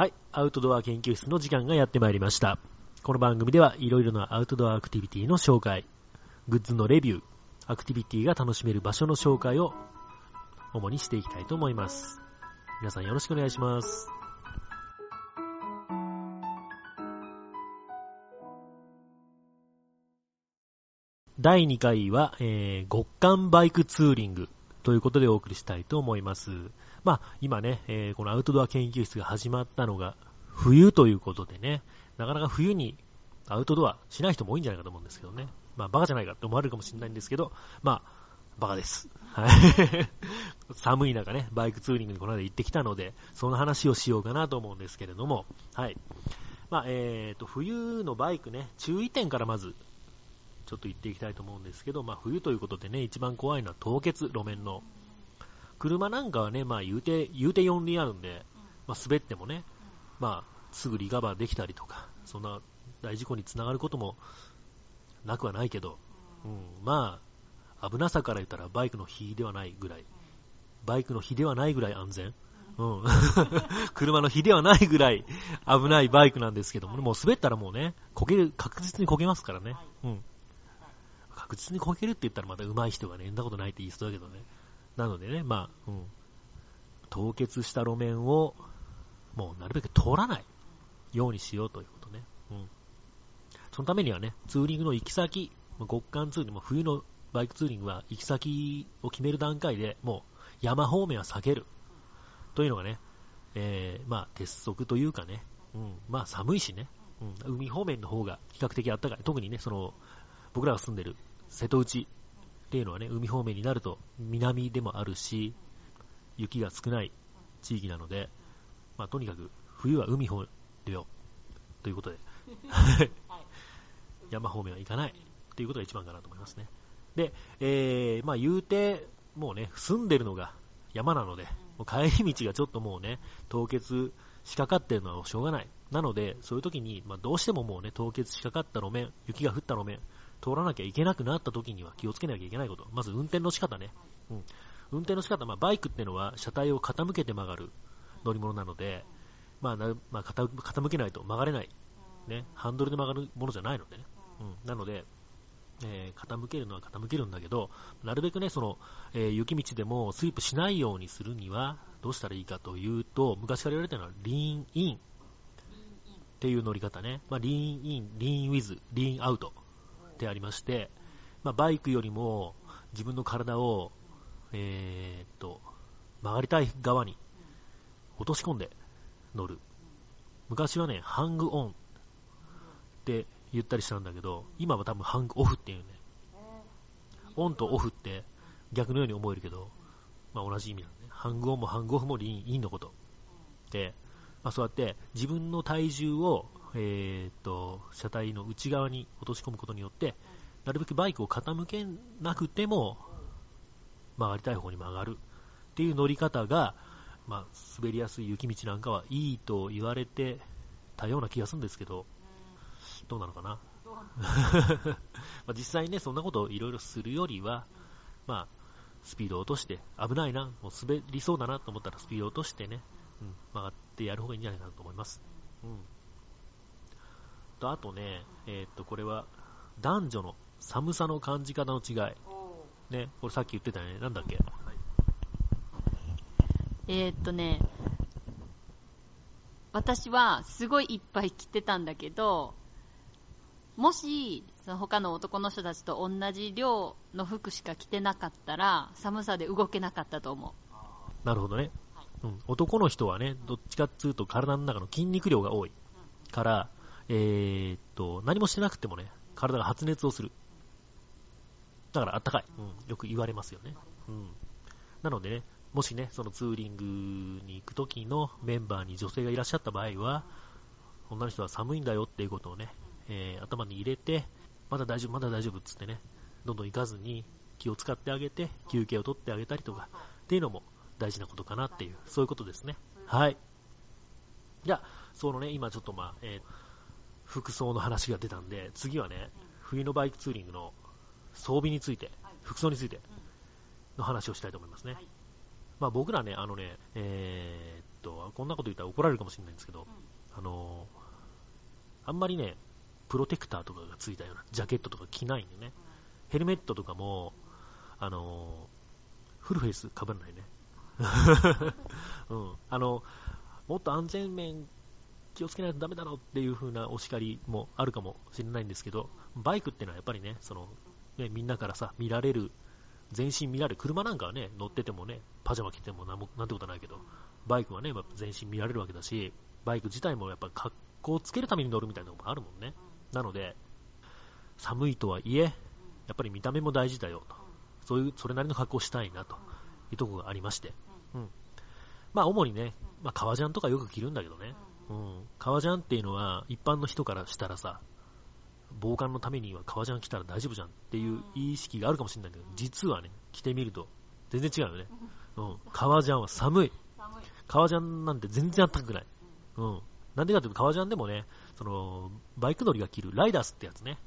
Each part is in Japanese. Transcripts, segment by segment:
はい、アウトドア研究室の時間がやってまいりました。この番組ではいろいろなアウトドアアクティビティの紹介、グッズのレビュー、アクティビティが楽しめる場所の紹介を主にしていきたいと思います。皆さんよろしくお願いします。第2回は、えー極寒バイクツーリングということでお送りしたいと思います。まあ、今ね、えーこのアウトドア研究室が始まったのが冬ということでね、なかなか冬にアウトドアしない人も多いんじゃないかと思うんですけどね。まあ、バカじゃないかって思われるかもしれないんですけど、まあ、バカです。はい。寒い中ね、バイクツーリングにこの間行ってきたので、その話をしようかなと思うんですけれども、はい。まあ、えーと、冬のバイクね、注意点からまず、ちょっと言っていきたいと思うんですけど、まあ、冬ということでね、一番怖いのは凍結、路面の。車なんかはね、まあ、言うて、言うて4輪あるんで、まあ、滑ってもね、まあ、すぐリカバーできたりとか、そんな大事故につながることもなくはないけど、うん、まあ、危なさから言ったらバイクの比ではないぐらい、バイクの比ではないぐらい安全、うん、車の比ではないぐらい危ないバイクなんですけどもね、もう滑ったらもうね、こける、確実にこけますからね、うん。確実にこけるって言ったらまた上手い人がね、んなことないって言いそうだけどね。なのでね、まあ、うん。凍結した路面を、もうなるべく通らないようにしようということね。うん。そのためにはね、ツーリングの行き先、極寒ツーリング、も冬のバイクツーリングは行き先を決める段階でもう山方面は避ける。というのがね、えー、まあ鉄則というかね、うん、まあ寒いしね、うん、海方面の方が比較的暖かい。特にね、その、僕らが住んでる瀬戸内っていうのはね、海方面になると南でもあるし、雪が少ない地域なので、まあとにかく冬は海方でよ、ということで、山方面は行かないということが一番かなと思いますね。で、えー、まあ言うて、もうね、住んでるのが山なので、もう帰り道がちょっともうね、凍結しかかってるのはしょうがない。なので、そういう時に、まあどうしてももうね、凍結しかかった路面、雪が降った路面、通らなきゃいけなくなった時には気をつけなきゃいけないこと。まず運転の仕方ね。うん。運転の仕方、まあバイクってのは車体を傾けて曲がる乗り物なので、まあな、まあ、傾傾けないと曲がれない。ね。ハンドルで曲がるものじゃないのでね。うん。なので、えー傾けるのは傾けるんだけど、なるべくね、その、えー雪道でもスイープしないようにするには、どうしたらいいかというと、昔から言われてるのは、リーンインっていう乗り方ね。まあ、リーンイン、リーンウィズ、リーンアウトってありまして、まあ、バイクよりも自分の体を、えーっと、曲がりたい側に落とし込んで乗る。昔はね、ハングオンって言ったりしたんだけど、今は多分ハングオフっていうね。オンとオフって逆のように思えるけど、まあ同じ意味なんで、ね、ハングオンもハングオフもリンインのこと。で、まあそうやって自分の体重を、えーっと、車体の内側に落とし込むことによって、なるべくバイクを傾けなくても曲がりたい方に曲がるっていう乗り方が、まあ、滑りやすい雪道なんかはいいと言われてたような気がするんですけど、どうなのかな？ま実際ね、そんなことをいろいろするよりは、まあ、スピードを落として、危ないな、もう滑りそうだなと思ったらスピードを落としてね、うん、曲がってやる方がいいんじゃないかなと思います。うん。と、あとね、えーっと、これは、男女の寒さの感じ方の違い。ね、これさっき言ってたね、なんだっけ、えーっとね、私はすごいいっぱい着てたんだけど、もし、その他の男の人たちと同じ量の服しか着てなかったら、寒さで動けなかったと思なるほどね。うん、男の人はね、どっちかっていうと体の中の筋肉量が多いから、えーっと、何もしてなくてもね、体が発熱をする。だからあったかい。うん、よく言われますよね。うん。なのでね、もしね、そのツーリングに行く時のメンバーに女性がいらっしゃった場合は、女の人は寒いんだよっていうことをね、えー頭に入れて、まだ大丈夫、まだ大丈夫っつってね、どんどん行かずに気を使ってあげて、休憩を取ってあげたりとか、っていうのも大事なことかなっていう、そういうことですね。はい。じゃあ、そのね、今ちょっとまあ、えー服装の話が出たんで、次はね、冬のバイクツーリングの装備について、服装についての話をしたいと思いますね。まあ僕らね、あのね、えーっと、こんなこと言ったら怒られるかもしれないんですけど、あのあんまりね、プロテクターとかがついたようなジャケットとか着ないんでね、ヘルメットとかも、あのフルフェイスかぶらないね。うん、あのもっと安全面気をつけないとダメだろうっていう風なお叱りもあるかもしれないんですけど、バイクっていうのはやっぱりね、そのねみんなからさ見られる、全身見られる、車なんかはね乗っててもねパジャマ着てもなんもなんてことはないけど、バイクはね全身見られるわけだし、バイク自体もやっぱ格好をつけるために乗るみたいなのもあるもんね。なので、寒いとはいえ、やっぱり見た目も大事だよと、そういうそれなりの格好をしたいなというところがありまして、うん、まあ主にね、まあ、革ジャンとかよく着るんだけどね、うん、革ジャンっていうのは一般の人からしたらさ、防寒のためには革ジャン着たら大丈夫じゃんっていう意識があるかもしれないけど、実はね、着てみると全然違うよね。うん、革ジャンは寒い。革ジャンなんて全然あったかくない。うん。なんでかというと革ジャンでもね、その、バイク乗りが着るライダースってやつね。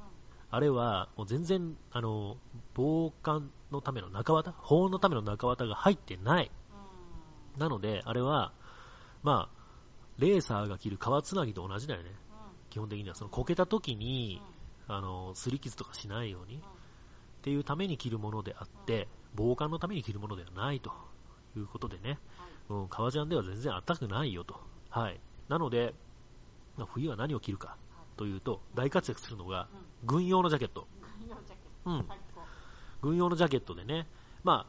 あれは、もう全然、あの、防寒のための中綿保温のための中綿が入ってない。なので、あれは、まあ、レーサーが着る革つなぎと同じだよね。基本的には、その、こけた時に、あの、擦り傷とかしないように、っていうために着るものであって、防寒のために着るものではないと。いうことでね、うん、革ジャンでは全然あったくないよと。はい。なので、まあ、冬は何を着るかというと、大活躍するのが、軍用のジャケット。うん。軍用のジャケットでね、ま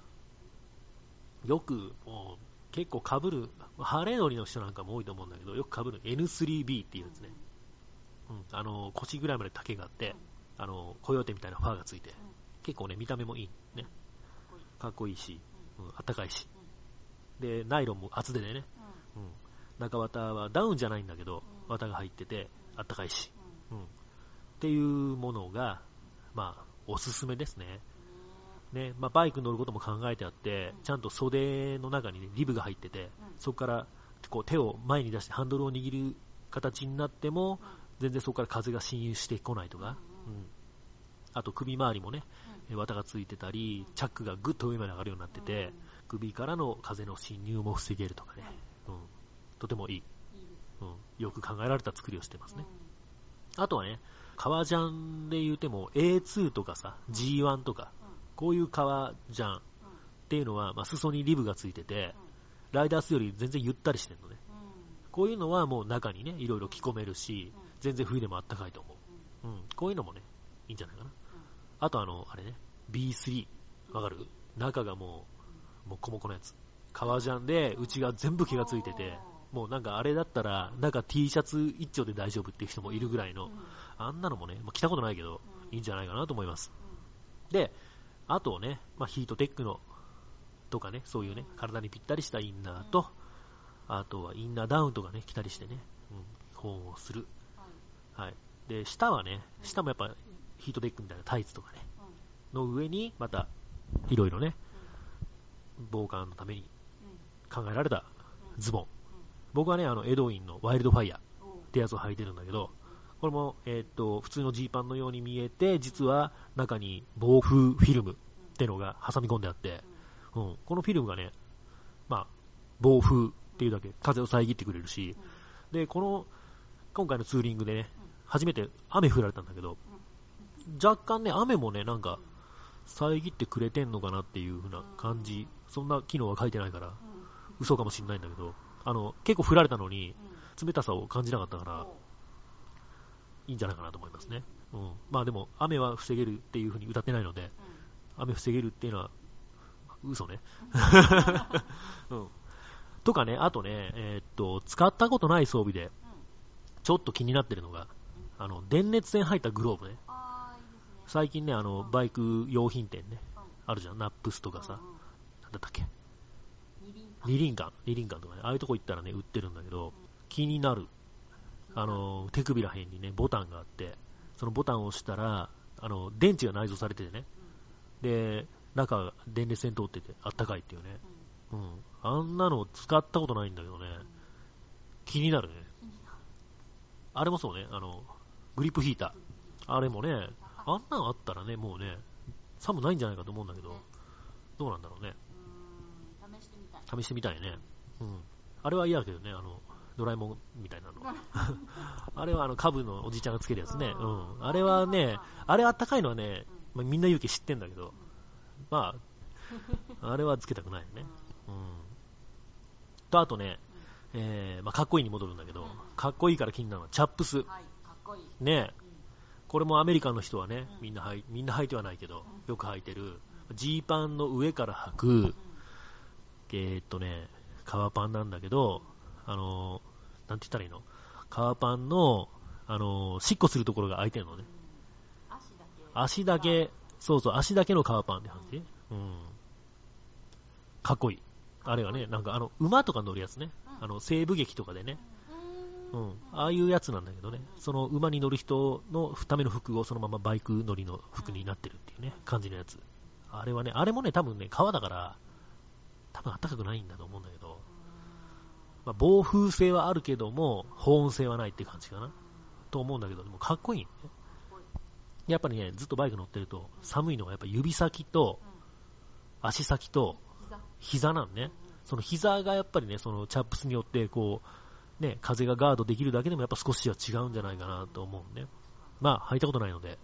あ、よく、もう、結構被る、ハーレー乗りの人なんかも多いと思うんだけど、よく被る N3B っていうやつね。うん、あの、腰ぐらいまで丈があって、あの、コヨーテみたいなファーがついて、結構ね、見た目もいい。ね。かっこいいし、うん、あったかいし。で、ナイロンも厚手でね。うん。中綿はダウンじゃないんだけど、綿が入ってて、あったかいし。うん。っていうものが、まあ、おすすめですね。ね、まあ、バイク乗ることも考えてあって、ちゃんと袖の中に、ね、リブが入ってて、そこからこう手を前に出してハンドルを握る形になっても、全然そこから風が侵入してこないとか、うん、あと首周りもね、綿がついてたり、チャックがぐっと上まで上がるようになってて、首からの風の侵入も防げるとかね、うん、とてもいい、うん、よく考えられた作りをしてますね。あとはね、革ジャンで言うても A2 とかさ、G1 とか、こういう革ジャンっていうのは、まあ、裾にリブがついてて、ライダースより全然ゆったりしてるのね。こういうのはもう中にね、いろいろ着込めるし、全然冬でもあったかいと思う。うん、こういうのもね、いいんじゃないかな。あとあの、あれね、B3、わかる？中がもう、もっこもこのやつ。革ジャンで、内が全部毛がついてて、もうなんかあれだったら、なんか T シャツ一丁で大丈夫っていう人もいるぐらいの、あんなのもね、まあ、着たことないけど、いいんじゃないかなと思います。で、あとね、まあ、ヒートテックの、とかね、そういうね、体にぴったりしたインナーと、あとはインナーダウンとかね、着たりしてね、うん、保温をする。はい。で、下はね、下もやっぱヒートテックみたいなタイツとかね、の上に、また、いろいろね、防寒のために考えられたズボン。僕はね、あの、エドウィンのワイルドファイヤーってやつを履いてるんだけど、これも、えー、っと、普通のジーパンのように見えて、実は中に防風フィルムってのが挟み込んであって、うん、このフィルムがね、まあ、防風っていうだけ、風を遮ってくれるし、で、この、今回のツーリングでね、初めて雨降られたんだけど、若干ね、雨もね、なんか、遮ってくれてんのかなっていう風な感じ、そんな機能は書いてないから、嘘かもしんないんだけど、あの、結構降られたのに、冷たさを感じなかったから、いいんじゃないかなと思いますね。うん。まあでも、雨は防げるっていう風に歌ってないので、雨防げるっていうのは、嘘ね。うん。とかね、あとね、えー、っと、使ったことない装備で、ちょっと気になってるのが、あの、電熱線入ったグローブね。最近ね、あの、バイク用品店ね、あるじゃん、ナップスとかさ、なんだったっけ？二輪館、二輪館とかね、ああいうとこ行ったらね、売ってるんだけど、気になる。あの、手首ら辺にね、ボタンがあって、そのボタンを押したら、あの、電池が内蔵されててね、で、中、電熱線通ってて、あったかいっていうね。うん。あんなの使ったことないんだけどね、気になるね。あれもそうね、あの、グリップヒーター。あれもね、あんなんあったらね、もうね、寒ないんじゃないかと思うんだけど、どうなんだろうね。試してみたい。試してみたいね。うん。あれは嫌だけどね、あの、ドラえもんみたいなの。あれはあの、株のおじちゃんがつけるやつね。うん。あれはね、あれあったかいのはね、まあ、みんな勇気知ってんだけど、まあ、あれはつけたくないよね。うん。と、あとね、えー、まあ、かっこいいに戻るんだけど、かっこいいから気になるのは、チャップス。ねこれもアメリカの人はね、みんな履いみんな履いてはないけど、よく履いてる、ジーパンの上から履く、えー、っとね、革パンなんだけど、あのー、なんて言ったらいいの？革パンの、あのー、しっこするところが開いてるのね。足だけ、そうそう、足だけの革パンって感じうん。かっこいい。あれはね、なんかあの、馬とか乗るやつね。あの、西部劇とかでね。うん。ああいうやつなんだけどね。その馬に乗る人のための服をそのままバイク乗りの服になってるっていうね、感じのやつ。あれはね、あれもね、多分ね、川だから、多分暖かくないんだと思うんだけど、まあ、暴風性はあるけども、保温性はないって感じかな。と思うんだけど、でもかっこいいね。やっぱりね、ずっとバイク乗ってると、寒いのがやっぱ指先と、足先と、膝なんね。その膝がやっぱりね、そのチャップスによって、こう、ね、風がガードできるだけでもやっぱ少しは違うんじゃないかなと思うね。まあ、履いたことないので、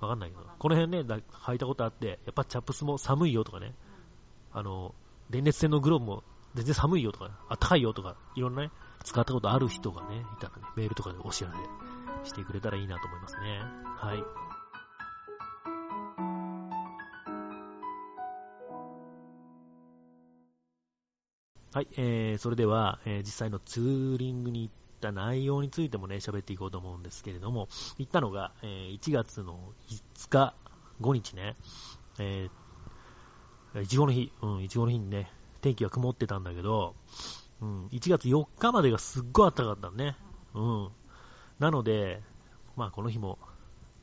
わかんないけど、この辺ね、履いたことあって、やっぱチャップスも寒いよとかね、あの、電熱線のグローブも全然寒いよとか、あったかいよとか、いろんなね、使ったことある人がね、いたらね、メールとかでお知らせしてくれたらいいなと思いますね。はい。はい、えー、それでは、えー、実際のツーリングに行った内容についてもね、喋っていこうと思うんですけれども、行ったのが、えー、1月の5日、5日ね、えー、いちごの日、うん、いちごの日にね、天気が曇ってたんだけど、うん、1月4日までがすっごい暖かかったね。うん。なので、まあこの日も、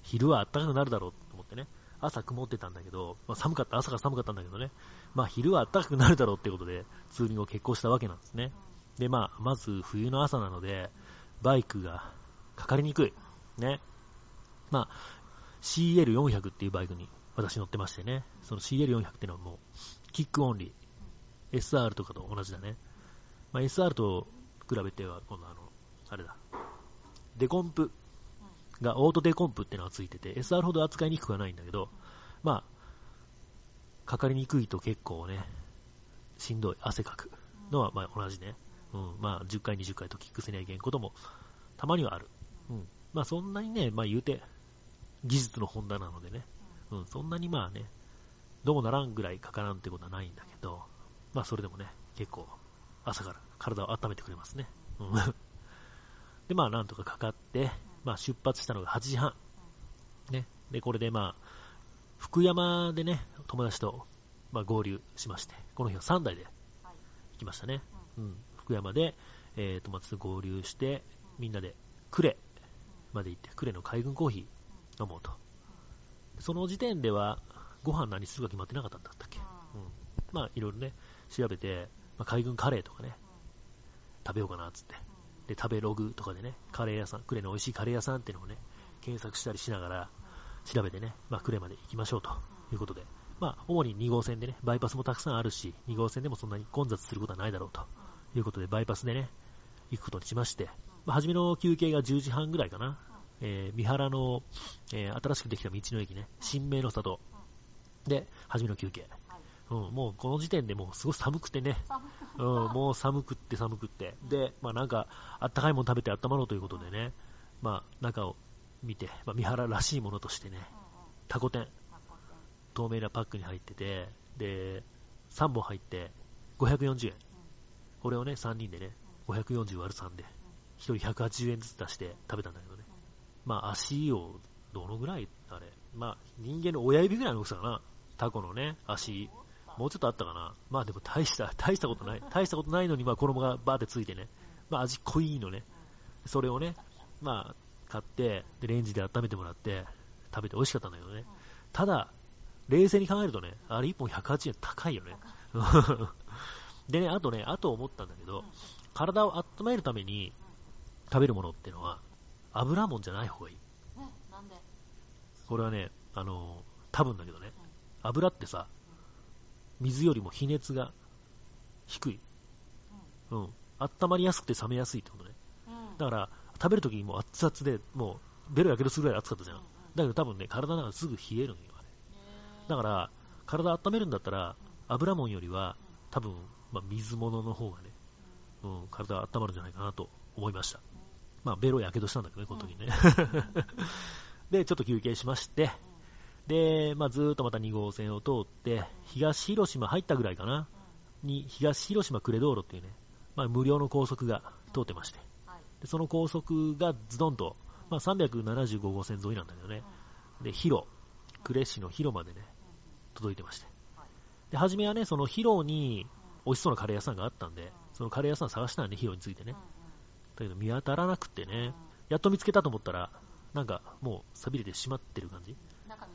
昼は暖かくなるだろうと思ってね、朝曇ってたんだけど、まあ、寒かった、朝が寒かったんだけどね、まあ昼は暖かくなるだろうってことで、ツーリングを決行したわけなんですね。で、まあ、まず冬の朝なので、バイクがかかりにくい。ね。まあ、CL400 っていうバイクに私乗ってましてね、その CL400 っていうのはもう、キックオンリー。SR とかと同じだね。まあ、SR と比べては、今度あの、あれだ。デコンプが、オートデコンプってのがついてて、SR ほど扱いにくくはないんだけど、まあ、かかりにくいと結構ね、しんどい、汗かくのはまあ同じね。うん、まあ10回、20回とキックせないけんこともたまにはある。うん。まあそんなにね、まあ言うて、技術の本田なのでね、うん、そんなにまあね、どうもならんぐらいかからんってことはないんだけど、まあそれでもね、結構朝から体を温めてくれますね。うん。で、まあなんとかかかって、まあ出発したのが8時半。ね。で、これでまあ、福山でね、友達と、まあ、合流しまして、この日は3台で行きましたね。うん、福山で、えー、友達と合流して、みんなで呉まで行って、呉の海軍コーヒー飲もうと。その時点では、ご飯何するか決まってなかったんだったっけ。うん。まあ、いろいろね、調べて、まあ、海軍カレーとかね、食べようかなっつって。で、食べログとかでね、カレー屋さん、呉の美味しいカレー屋さんっていうのをね、検索したりしながら、調べてね、まあ、呉まで行きましょうと。いうことで、まあ、主に2号線でね、バイパスもたくさんあるし、2号線でもそんなに混雑することはないだろうと。いうことで、バイパスでね、行くことにしまして、まあ、初めの休憩が10時半ぐらいかな、えー、三原の、えー、新しくできた道の駅ね、新名の里で、初めの休憩。うん、もうこの時点でもうすごい寒くてね、うん、もう寒くって寒くって、で、まあなんか、あったかいもの食べて温まろうということでね、まあ中を見て、まあ、三原らしいものとしてね、タコ天、透明なパックに入ってて、で、3本入って540円。これをね、3人でね、540割る3で、1人180円ずつ出して食べたんだけどね。まあ足を、どのぐらいあれ。まあ人間の親指ぐらいの大きさかな。タコのね、足。もうちょっとあったかな。まあでも大した、大したことない。大したことないのに、まあ衣がバーってついてね。まあ味濃いのね。それをね、まあ買って、で、レンジで温めてもらって、食べて美味しかったんだけどね。ただ、冷静に考えるとね、あれ1本108円高いよね。でね、あとね、あと思ったんだけど、体を温めるために食べるものっていうのは、油もんじゃない方がいい。なんで？これはね、あの、多分だけどね、油ってさ、水よりも比熱が低い。うん。温まりやすくて冷めやすいってことね。うんだから、食べるときにもう熱々で、もう、ベロやけどするぐらい熱かったじゃん。だけど多分ね、体の中ですぐ冷えるんよ、あれ。だから、体温めるんだったら、油もんよりは、多分、まあ、水物の方がね、うん、体温まるんじゃないかなと思いました。まあ、ベロやけどしたんだけどね、この時にね。で、ちょっと休憩しまして、で、まあ、ずーっとまた2号線を通って、東広島入ったぐらいかな、に、東広島呉道路っていうね、まあ、無料の高速が通ってまして、でその高速がズドンと、まあ、375号線沿いなんだけどね、で、広、呉市の広までね、届いてまして。で、初めはね、その広に美味しそうなカレー屋さんがあったんで、そのカレー屋さん探したんで、広についてね。だけど見当たらなくてね、やっと見つけたと思ったら、なんかもう錆びれてしまってる感じ。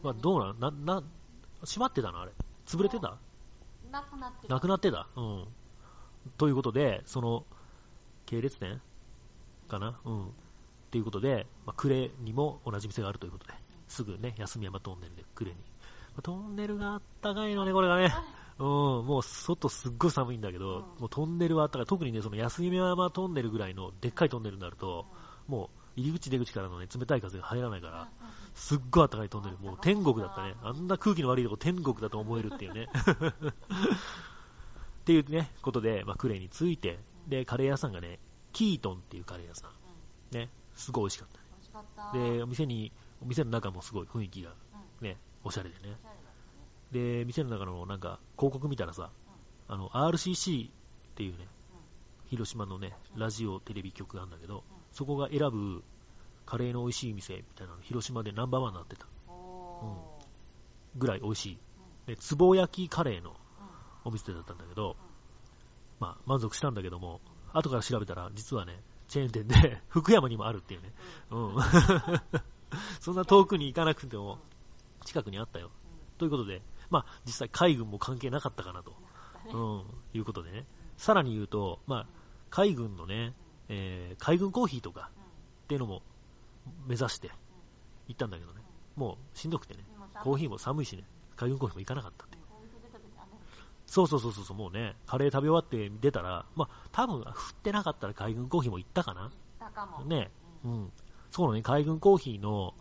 まあ、どうなんな、な、閉まってたの？あれ。潰れてた？なくなってなくなってた？うん。ということで、その、系列店？かな？うん。っていうことで、まあ、呉にも同じ店があるということで、すぐね、休山トンネルで呉に。まあトンネルがあったかいのね、これがね。うん、もう外すっごい寒いんだけど、もうトンネルはあったかい。特にね、その安山トンネルぐらいのでっかいトンネルになると、もう入り口出口からのね、冷たい風が入らないから、すっごい暖かいトンネル、もう天国だったね。あんな空気の悪いとこ天国だと思えるっていうね。っていうね、ことで、まあ、クレについて、で、カレー屋さんがね、キートンっていうカレー屋さん。ね、すごい美味しかったね。で、お店に、お店の中もすごい雰囲気がね、おしゃれでね。で、店の中のなんか広告見たらさ、あの、RCC っていうね、広島のね、ラジオテレビ局があるんだけど、そこが選ぶカレーの美味しい店みたいなの、広島でナンバーワンになってたおぐらい美味しい。で、つぼ焼きカレーのお店だったんだけど、まあ、満足したんだけども、後から調べたら、実はね、チェーン店で、福山にもあるっていうね。うん。そんな遠くに行かなくても、近くにあったよ。ということで、まあ、実際海軍も関係なかったかなと、うん、いうことでね。さらに言うと、まあ、海軍のね、えー海軍コーヒーとかっていうのも目指して行ったんだけどね。もうしんどくてね。コーヒーも寒いしね、海軍コーヒーも行かなかったっていう。そうそうそうそう、もうね、カレー食べ終わって出たら、まあ、多分降ってなかったら海軍コーヒーも行ったかな。たかもね、うん。そうね、海軍コーヒーの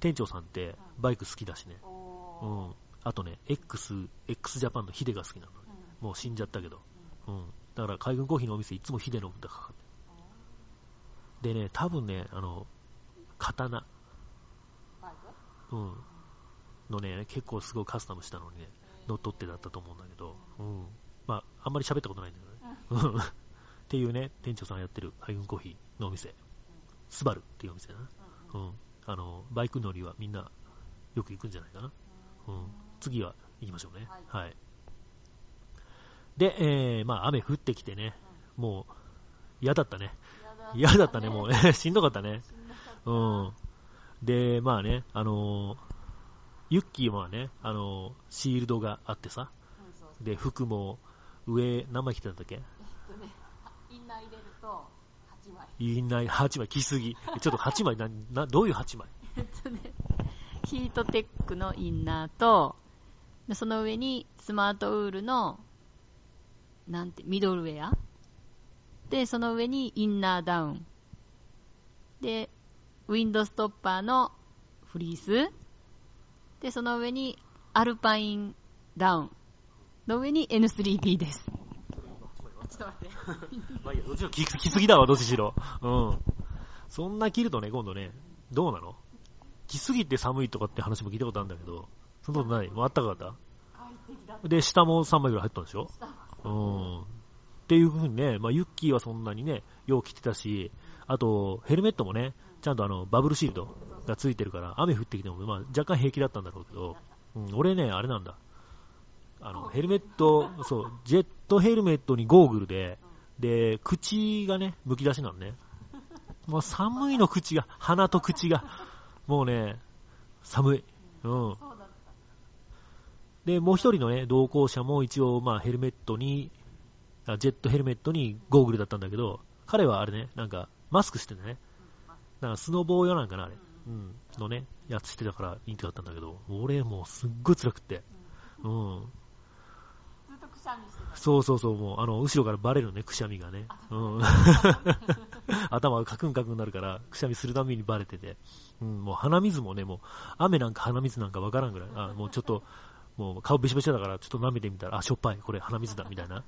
店長さんってバイク好きだしね。うおん。あとね、X、X ジャパンのヒデが好きなの。もう死んじゃったけど。うん。だから海軍コーヒーのお店いつもヒデの歌かかってる。でね、多分ね、あの、刀、うん。のね、結構すごいカスタムしたのにね、乗っ取ってだったと思うんだけど、うん。まあ、あんまり喋ったことないんだけどね。うん。っていうね、店長さんがやってる海軍コーヒーのお店。スバルっていうお店だな。うん。あの、バイク乗りはみんなよく行くんじゃないかな。うん。次は行きましょうね。はい。で、えー、まあ雨降ってきてね、もう嫌だったね。嫌だったね、もう ね。しんどかったね。うん。で、まあね、あのーユッキーはね、あのーシールドがあってさ、で、服も上、何枚着てたんだっけ？えっとねインナー入れると8枚いんない、8枚着すぎ。ちょっと8枚、な、な、どういう8枚？えっとねヒートテックのインナーとでその上にスマートウールのなんてミドルウェアでその上にインナーダウンでウィンドストッパーのフリース。でその上にアルパインダウンの上に N3D です。ちょっと待って。まあいいや、どっちも着着すぎだわ、どっちしろ。うん。そんな着るとね、今度ね、どうなの？着すぎて寒いとかって話も聞いたことあるんだけど、そんなことない？もうあったかかった？で、下も3枚ぐらい入ったんでしょ？うん。っていう風にね、まあ、ユッキーはそんなにね、よう着てたし、あと、ヘルメットもね、ちゃんとあの、バブルシールドがついてるから、雨降ってきても、まあ、若干平気だったんだろうけど、うん、俺ね、あれなんだ。あの、ヘルメット、そう、ジェットヘルメットにゴーグルで、で、口がね、剥き出しなのね。もう寒いの口が、鼻と口が、もうね、寒い。うん。で、もう一人のね、同行者も一応、まあ、ヘルメットに、ジェットヘルメットにゴーグルだったんだけど、彼はあれね、なんか、マスクしてね、なんかスノボー用なんかな、あれ。うん。のね、やつしてたから人気だったんだけど、俺もうすっごい辛くって。うん。ずっとくししゃみしてた。そうそうそう、もう、あの、後ろからバレるね、くしゃみがね。うん。頭がカクンカクンになるから、くしゃみするたびにバレてて。うん、もう鼻水もね、もう、雨なんか鼻水なんかわからんぐらい。あ、もうちょっと、もう顔びしょびしょだから、ちょっと舐めてみたら、あ、しょっぱい、これ鼻水だ、みたいな。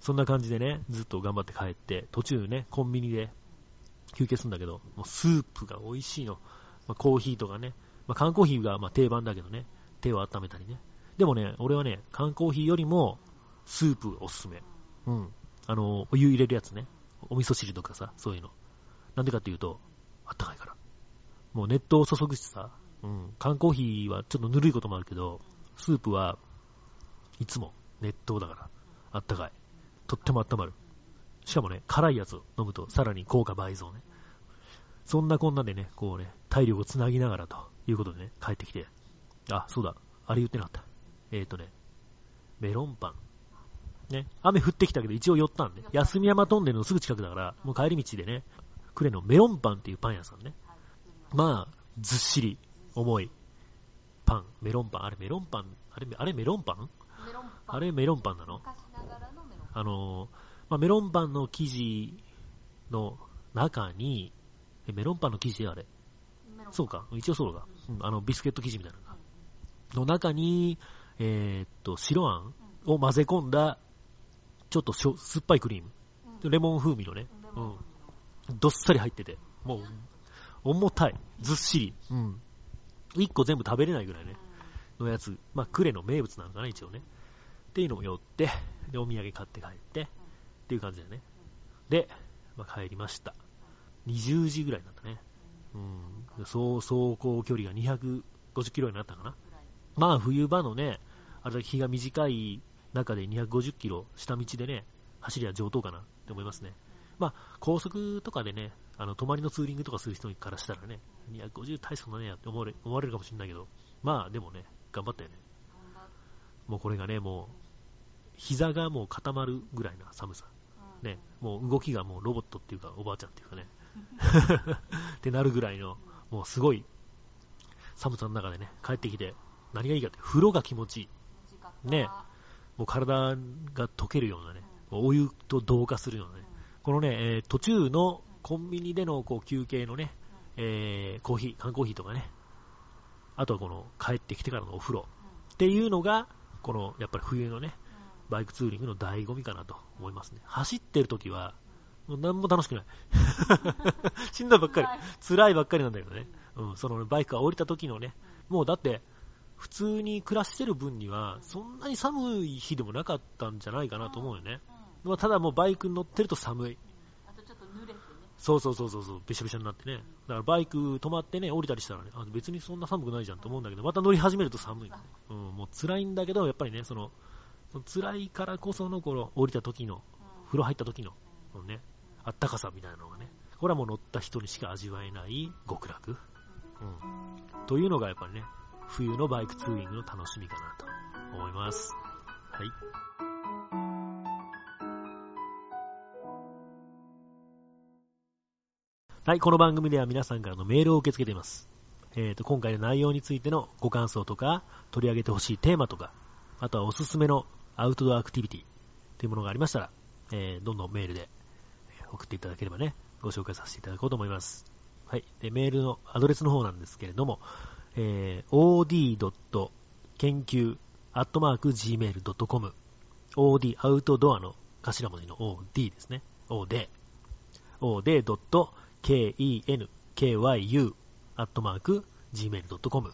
そんな感じでね、ずっと頑張って帰って、途中ね、コンビニで休憩するんだけど、もうスープが美味しいの。まあ、コーヒーとかね、まあ、缶コーヒーがまあ定番だけどね、手を温めたりね。でもね、俺はね、缶コーヒーよりも、スープおすすめ。うん。あの、お湯入れるやつね。お味噌汁とかさ、そういうの。なんでかっていうと、あったかいから。もう熱湯を注ぐしさ、うん。缶コーヒーはちょっとぬるいこともあるけど、スープはいつも熱湯だから、あったかい。とっても温まる。しかもね、辛いやつを飲むとさらに効果倍増ね。そんなこんなでね、こうね、体力をつなぎながらということでね、帰ってきて。あ、そうだ、あれ言ってなかった。えーとね、メロンパン。ね、雨降ってきたけど一応寄ったんで、休み山トンネルのすぐ近くだから、もう帰り道でね、クレのメロンパンっていうパン屋さんね。まあ、ずっしり、重い、パン、メロンパン、あれメロンパン、あれ、あれメロンパン？メロンパン。あれメロンパンなの？あのーまあ、メロンパンの生地の中に、えメロンパンの生地あれ？そうか、一応そうだ。うん、あの、ビスケット生地みたいなのが。の中に、えーっと、白あんを混ぜ込んだ、ちょっとしょ酸っぱいクリーム。うんレモン風味のね。うん。どっさり入ってて、もう、重たい。ずっしり。うん。一個全部食べれないぐらいね。のやつ。まあ、クレの名物なのかな、一応ね。っていうのを寄って、で、お土産買って帰って、っていう感じだよね。で、まあ、帰りました。20時ぐらいになったね。うん。そう、走行距離が250キロになったかな。まあ、冬場のね、あれだけ日が短い中で250キロ、下道でね、走りは上等かなって思いますね。まあ、高速とかでね、あの、泊まりのツーリングとかする人からしたらね、250大したことねえやって思われ思われるかもしれないけど、まあ、でもね、頑張ったよね。もうこれがね、もう、膝がもう固まるぐらいな寒さ。ね、もう動きがもうロボットっていうか、おばあちゃんっていうかね、ってなるぐらいの、もうすごい寒さの中でね、帰ってきて、何がいいかって、風呂が気持ちいい。ねもう体が溶けるようなね、お湯と同化するようなね、このね、えー途中のコンビニでのこう休憩のね、えーコーヒー、缶コーヒーとかね、あとはこの帰ってきてからのお風呂っていうのが、このやっぱり冬のね、バイクツーリングの醍醐味かなと思いますね。走ってる時は、もう何も楽しくない。しんどいばっかり、辛いばっかりなんだけどね。うん、そのバイクが降りた時のね、もうだって、普通に暮らしてる分には、そんなに寒い日でもなかったんじゃないかなと思うよね。まあ、ただもうバイクに乗ってると寒い。あとちょっと濡れてね。そうそうそうそうそう、べしゃべしゃになってね。だからバイク止まってね、降りたりしたらね、あ別にそんな寒くないじゃんと思うんだけど、また乗り始めると寒い、ね。うん、もう辛いんだけど、やっぱりね、その、辛いからこそのこの降りた時の、風呂入った時の、このね、あったかさみたいなのがね、これはもう乗った人にしか味わえない極楽。うん。というのがやっぱりね、冬のバイクツーリングの楽しみかなと思います。はい。はい、この番組では皆さんからのメールを受け付けています。えーと、今回の内容についてのご感想とか、取り上げてほしいテーマとか、あとはおすすめのアウトドアアクティビティというものがありましたら、えーどんどんメールで送っていただければね、ご紹介させていただこうと思います。はい。で、メールのアドレスの方なんですけれども、えー od. 研究 gmail.com od アウトドアの頭文字の od ですね。od od kenkyu アットマーク gmail.com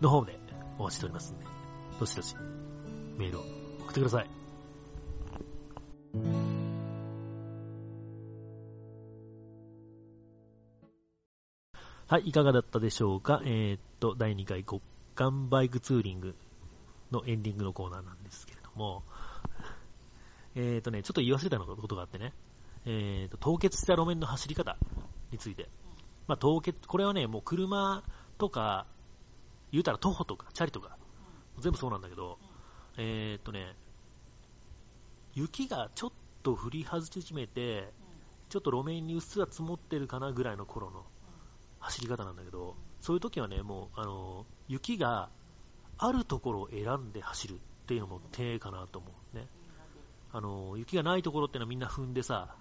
の方でお待ちしておりますんで、どしどしメールを送ってください。はい、いかがだったでしょうか？えーっと、第2回極寒バイクツーリングのエンディングのコーナーなんですけれども、えーっとね、ちょっと言い忘れたことがあってね、えーっと、凍結した路面の走り方について。まあ、凍結、これはね、もう車とか、言うたら徒歩とか、チャリとか、全部そうなんだけど、えーっとね、雪がちょっと降り始めて、ちょっと路面にうっすら積もってるかなぐらいの頃の走り方なんだけど、そういう時はね、もう、あの、雪があるところを選んで走るっていうのも手かなと思うね。あの、雪がないところってのはみんな踏んでさ、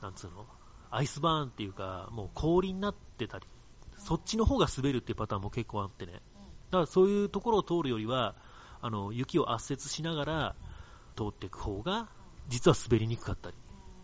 なんつうの、アイスバーンっていうか、もう氷になってたり、そっちの方が滑るっていうパターンも結構あってね。だからそういうところを通るよりは、あの、雪を圧雪しながら通っていく方が、実は滑りにくかったり、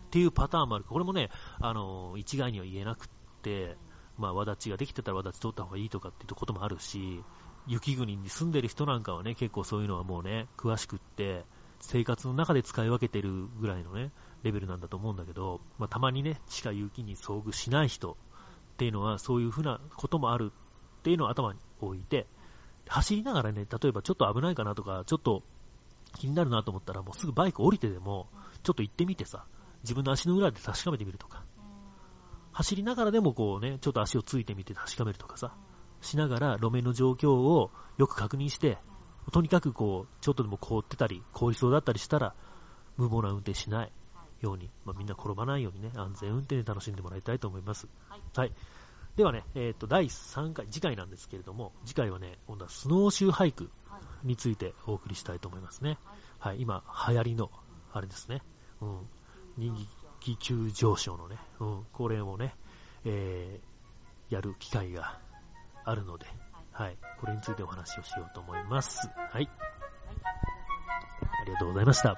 っていうパターンもある。これもね、あの、一概には言えなくって、まあ、わだちができてたらわだち通った方がいいとかっていうこともあるし、雪国に住んでる人なんかはね、結構そういうのはもうね、詳しくって、生活の中で使い分けてるぐらいのね、レベルなんだと思うんだけど、まあ、たまにね、地下雪に遭遇しない人っていうのは、そういうふうなこともあるっていうのを頭に置いて、走りながらね、例えばちょっと危ないかなとか、ちょっと気になるなと思ったら、もうすぐバイク降りてでも、ちょっと行ってみてさ、自分の足の裏で確かめてみるとか、走りながらでもこうね、ちょっと足をついてみて確かめるとかさ、しながら路面の状況をよく確認して、とにかくこう、ちょっとでも凍ってたり、凍りそうだったりしたら、無謀な運転しないように、まあ、みんな転ばないようにね、安全運転で楽しんでもらいたいと思います。はい。はい、ではね、えっ、ー、と、第3回、次回なんですけれども、次回はね、今度はスノーシューハイクについてお送りしたいと思いますね。はい、はい、今、流行りの、あれですね、うん、人気急上昇のね、うん、これをね、えー、やる機会があるので、はい。これについてお話をしようと思います。はい。ありがとうございました。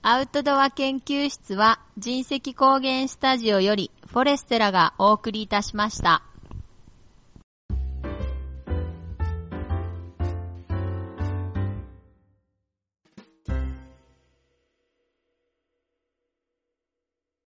アウトドア研究室は人石高原スタジオよりフォレステラがお送りいたしました。